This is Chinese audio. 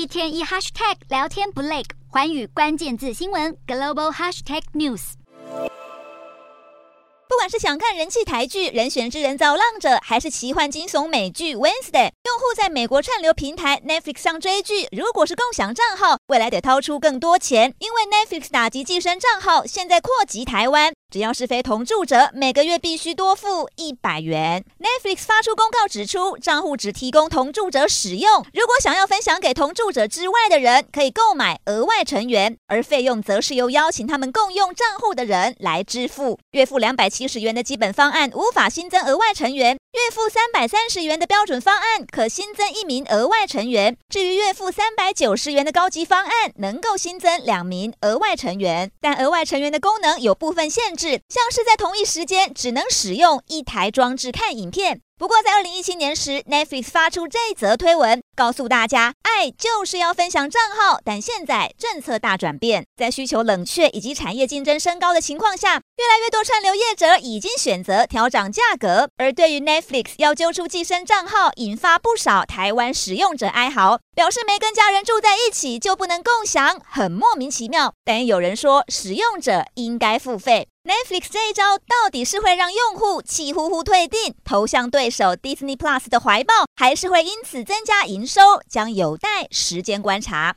一天一 hashtag 聊天不累，寰宇关键字新闻 global hashtag news。不管是想看人气台剧《人选之人造浪者》，还是奇幻惊悚美剧《Wednesday》，用户在美国串流平台 Netflix 上追剧，如果是共享账号，未来得掏出更多钱，因为 Netflix 打击寄生账号，现在扩及台湾。只要是非同住者，每个月必须多付一百元。Netflix 发出公告指出，账户只提供同住者使用，如果想要分享给同住者之外的人，可以购买额外成员，而费用则是由邀请他们共用账户的人来支付。月付两百七十元的基本方案无法新增额外成员，月付三百三十元的标准方案可新增一名额外成员。至于月付三百九十元的高级方案，能够新增两名额外成员，但额外成员的功能有部分限制。像是在同一时间只能使用一台装置看影片。不过，在二零一七年时，Netflix 发出这则推文，告诉大家，爱就是要分享账号。但现在政策大转变，在需求冷却以及产业竞争升高的情况下，越来越多串流业者已经选择调涨价格。而对于 Netflix 要揪出寄生账号，引发不少台湾使用者哀嚎，表示没跟家人住在一起就不能共享，很莫名其妙。但也有人说，使用者应该付费。Netflix 这一招到底是会让用户气呼呼退订，投向对手 Disney Plus 的怀抱，还是会因此增加营收，将有待时间观察。